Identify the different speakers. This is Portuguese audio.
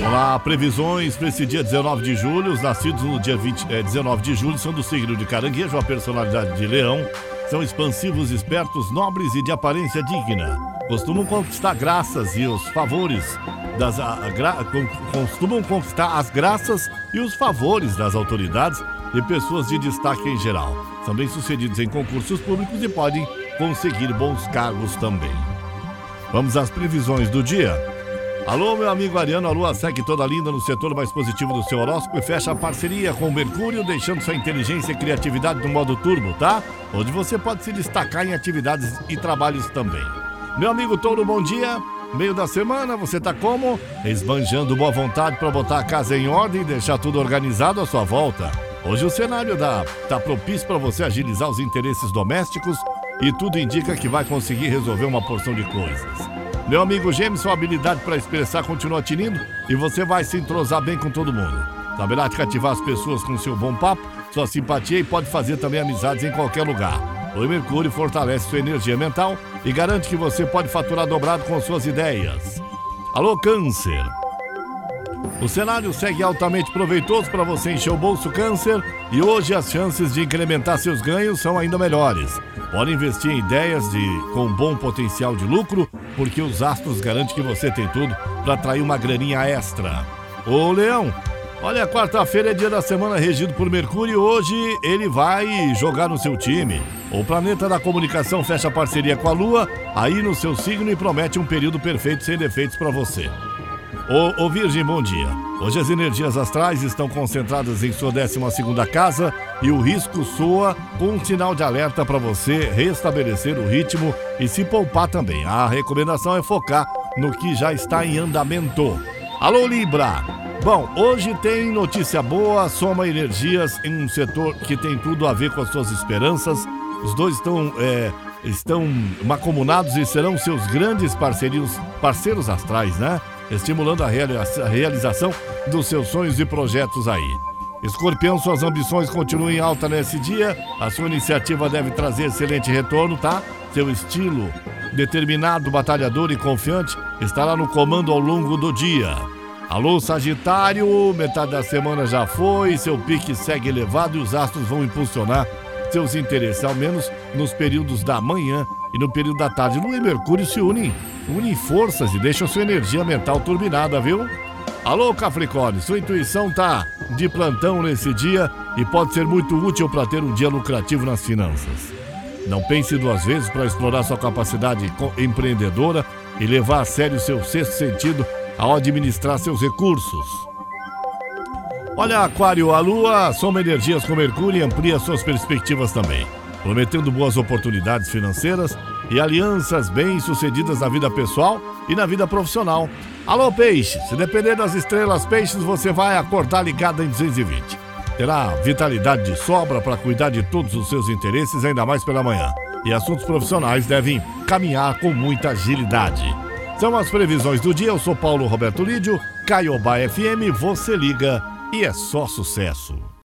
Speaker 1: Vamos lá, previsões para esse dia 19 de julho. Os nascidos no dia 20, eh, 19 de julho são do signo de caranguejo, a personalidade de leão. São expansivos, espertos, nobres e de aparência digna. Costumam conquistar graças e os favores das a- a gra- costumam conquistar as graças e os favores das autoridades e pessoas de destaque em geral. São bem-sucedidos em concursos públicos e podem conseguir bons cargos também. Vamos às previsões do dia. Alô, meu amigo Ariano, a lua segue toda linda no setor mais positivo do seu horóscopo e fecha a parceria com o Mercúrio, deixando sua inteligência e criatividade no modo turbo, tá? Onde você pode se destacar em atividades e trabalhos também. Meu amigo Touro, bom dia. Meio da semana, você tá como? Esbanjando boa vontade para botar a casa em ordem e deixar tudo organizado à sua volta. Hoje o cenário dá, tá propício para você agilizar os interesses domésticos e tudo indica que vai conseguir resolver uma porção de coisas. Meu amigo Gêmeos, sua habilidade para expressar continua tinindo e você vai se entrosar bem com todo mundo. Saberá cativar as pessoas com seu bom papo, sua simpatia e pode fazer também amizades em qualquer lugar. O Mercúrio fortalece sua energia mental e garante que você pode faturar dobrado com suas ideias. Alô, Câncer! O cenário segue altamente proveitoso para você encher o bolso câncer e hoje as chances de incrementar seus ganhos são ainda melhores. Pode investir em ideias de, com bom potencial de lucro, porque os astros garantem que você tem tudo para atrair uma graninha extra. Ô Leão, olha, quarta-feira é dia da semana regido por Mercúrio e hoje ele vai jogar no seu time. O planeta da comunicação fecha parceria com a Lua, aí no seu signo e promete um período perfeito sem defeitos para você. Ô, ô Virgem, bom dia. Hoje as energias astrais estão concentradas em sua 12 casa e o risco soa com um sinal de alerta para você restabelecer o ritmo e se poupar também. A recomendação é focar no que já está em andamento. Alô, Libra! Bom, hoje tem notícia boa, soma energias em um setor que tem tudo a ver com as suas esperanças. Os dois estão, é, estão macomunados e serão seus grandes parceiros, parceiros astrais, né? Estimulando a realiza- a realização dos seus sonhos e projetos aí. Escorpião, suas ambições continuam em alta nesse dia. A sua iniciativa deve trazer excelente retorno, tá? Seu estilo determinado, batalhador e confiante estará no comando ao longo do dia. Alô, Sagitário, metade da semana já foi, seu pique segue elevado e os astros vão impulsionar seus interesses, ao menos nos períodos da manhã e no período da tarde. Lua e Mercúrio se unem, unem forças e deixam sua energia mental turbinada, viu? Alô, Capricórnio, sua intuição tá de plantão nesse dia e pode ser muito útil para ter um dia lucrativo nas finanças. Não pense duas vezes para explorar sua capacidade empreendedora e levar a sério seu sexto sentido ao administrar seus recursos. Olha, Aquário, a Lua soma energias com Mercúrio e amplia suas perspectivas também, prometendo boas oportunidades financeiras e alianças bem-sucedidas na vida pessoal e na vida profissional. Alô, Peixe, se depender das estrelas Peixes, você vai acordar ligado em 220. Terá vitalidade de sobra para cuidar de todos os seus interesses, ainda mais pela manhã. E assuntos profissionais devem caminhar com muita agilidade. São as previsões do dia. Eu sou Paulo Roberto Lídio, Caiobá FM, você liga e é só sucesso.